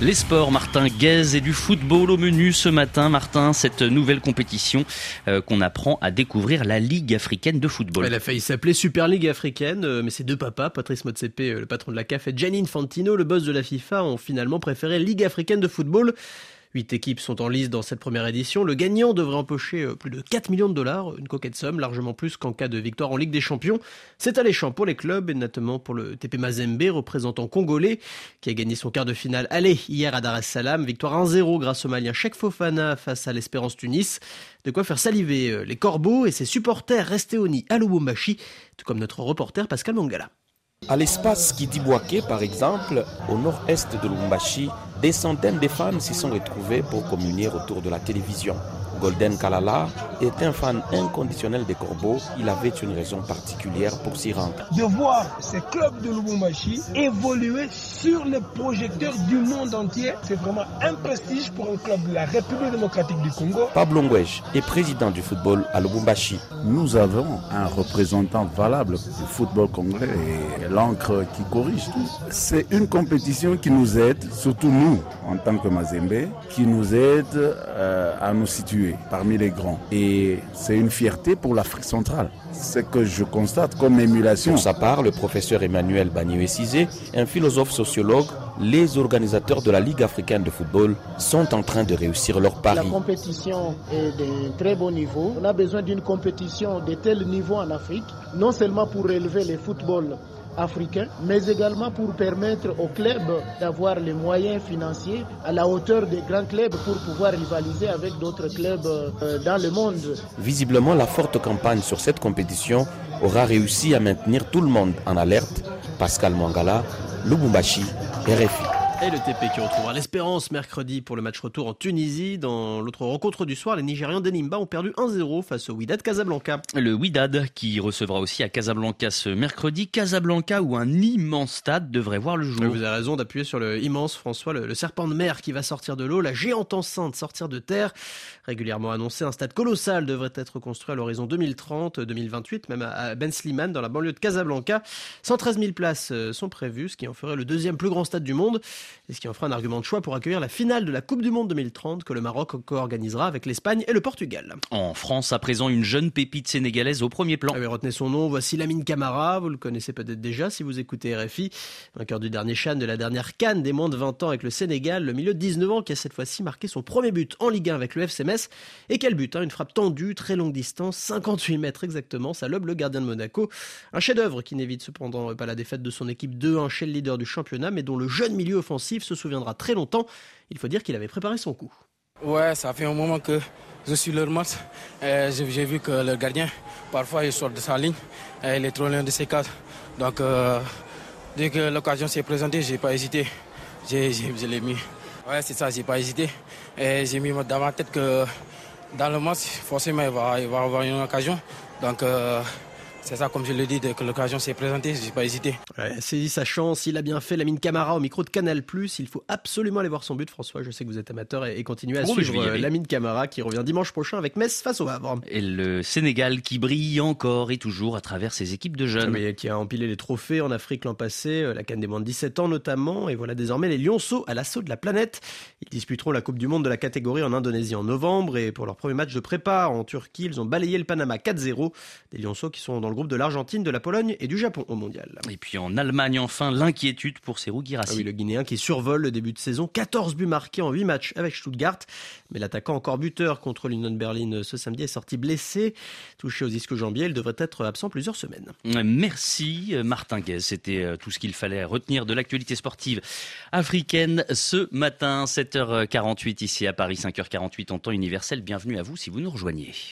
Les sports, Martin Guez et du football au menu ce matin. Martin, cette nouvelle compétition euh, qu'on apprend à découvrir, la Ligue africaine de football. Elle a failli s'appeler Super Ligue africaine, euh, mais ses deux papas, Patrice Motsepe, euh, le patron de la CAF, et Gianni Infantino, le boss de la FIFA, ont finalement préféré Ligue africaine de football. Huit équipes sont en lice dans cette première édition. Le gagnant devrait empocher euh, plus de 4 millions de dollars, une coquette somme, largement plus qu'en cas de victoire en Ligue des Champions. C'est alléchant pour les clubs et notamment pour le TP Mazembe, représentant congolais, qui a gagné son quart de finale aller hier à Dar es Salaam. Victoire 1-0 grâce au Malien Cheikh Fofana face à l'Espérance Tunis. De quoi faire saliver euh, les corbeaux et ses supporters restés au nid à Lubumbashi, tout comme notre reporter Pascal Mangala. À l'espace Kidibouaké, par exemple, au nord-est de Lubumbashi, des centaines de fans s'y sont retrouvés pour communier autour de la télévision. Golden Kalala est un fan inconditionnel des corbeaux. Il avait une raison particulière pour s'y rendre. De voir ces clubs de Lubumbashi évoluer sur les projecteurs du monde entier, c'est vraiment un prestige pour un club de la République démocratique du Congo. Pablo Ngwej est président du football à Lubumbashi. Nous avons un représentant valable du football congolais et l'encre qui corrige tout. C'est une compétition qui nous aide, surtout nous en tant que Mazembe, qui nous aide euh, à nous situer parmi les grands. Et c'est une fierté pour l'Afrique centrale. Ce que je constate comme émulation. Pour sa part, le professeur Emmanuel Bagné-Essizé, un philosophe sociologue, les organisateurs de la Ligue africaine de football sont en train de réussir leur pari. La compétition est de très bon niveau. On a besoin d'une compétition de tel niveau en Afrique, non seulement pour élever le football africain, mais également pour permettre aux clubs d'avoir les moyens financiers à la hauteur des grands clubs pour pouvoir rivaliser avec d'autres clubs euh, dans le monde. Visiblement, la forte campagne sur cette compétition aura réussi à maintenir tout le monde en alerte. Pascal Mangala, Lubumbashi, RFI. Et le TP qui retrouvera l'espérance mercredi pour le match retour en Tunisie. Dans l'autre rencontre du soir, les Nigérians d'Enimba ont perdu 1-0 face au Wydad Casablanca. Le Wydad qui recevra aussi à Casablanca ce mercredi. Casablanca où un immense stade devrait voir le jour. Vous avez raison d'appuyer sur le immense François, le, le, serpent de mer qui va sortir de l'eau, la géante enceinte sortir de terre. Régulièrement annoncé, un stade colossal devrait être construit à l'horizon 2030-2028, même à Ben Slimane dans la banlieue de Casablanca. 113 000 places euh, sont prévues, ce qui en ferait le deuxième plus grand stade du monde et ce qui en fera un argument de choix pour accueillir la finale de la Coupe du Monde 2030 que le Maroc co-organisera avec l'Espagne et le Portugal. En France, à présent, une jeune pépite sénégalaise au premier plan. Ah oui, retenez son nom, voici Lamine Camara, vous le connaissez peut-être déjà si vous écoutez RFI, vainqueur du dernier Chan de la dernière Cannes des moins de 20 ans avec le Sénégal, le milieu de 19 ans qui a cette fois-ci marqué son premier but en Ligue 1 avec le FC Metz. Et quel but, hein, une frappe tendue, très longue distance, 58 mètres exactement, ça lobe le gardien de Monaco. Un chef-d'œuvre qui n'évite cependant pas la défaite de son équipe 2-1 chez le leader du championnat, mais dont le jeune milieu offensif se souviendra très longtemps. Il faut dire qu'il avait préparé son coup. Ouais, ça fait un moment que je suis leur match. J'ai vu que le gardien, parfois, il sort de sa ligne. Il est trop loin de ses cadres. Donc, euh, dès que l'occasion s'est présentée, j'ai pas hésité. Je l'ai mis. Ouais, c'est ça, j'ai pas hésité. Et j'ai mis dans ma tête que dans le match, forcément, il va, il va avoir une occasion. Donc, euh, c'est ça, comme je l'ai dit, dès que l'occasion s'est présentée, j'ai pas hésité. Ouais, saisi sa chance, il a bien fait Lamine Camara au micro de Canal+. Il faut absolument aller voir son but, François. Je sais que vous êtes amateur et, et continuez à Oh, je suivre aller. Lamine Camara qui revient dimanche prochain avec Metz face au Havre. Et le Sénégal qui brille encore et toujours à travers ses équipes de jeunes. Mais qui a empilé les trophées en Afrique l'an passé, euh, la Cannes des moins de 17 ans notamment, et voilà désormais les Lionceaux à l'assaut de la planète. Ils disputeront la Coupe du Monde de la catégorie en Indonésie en novembre, et pour leur premier match de prépa en Turquie, ils ont balayé le Panama 4-0. Des Lionceaux qui sont dans le groupe de l'Argentine, de la Pologne et du Japon au mondial. Et puis en Allemagne, enfin, l'inquiétude pour Serhou Ah Guirassy. oui, le Guinéen qui survole le début de saison, 14 buts marqués en 8 matchs avec Stuttgart, mais l'attaquant encore buteur contre l'Union Berlin ce samedi est sorti blessé, touché aux disques jambiers, il devrait être absent plusieurs semaines. Merci euh, Martin Guez, c'était euh, tout ce qu'il fallait retenir de l'actualité sportive africaine ce matin, 7h48 ici à Paris, 5h48 en temps universel. Bienvenue à vous si vous nous rejoignez.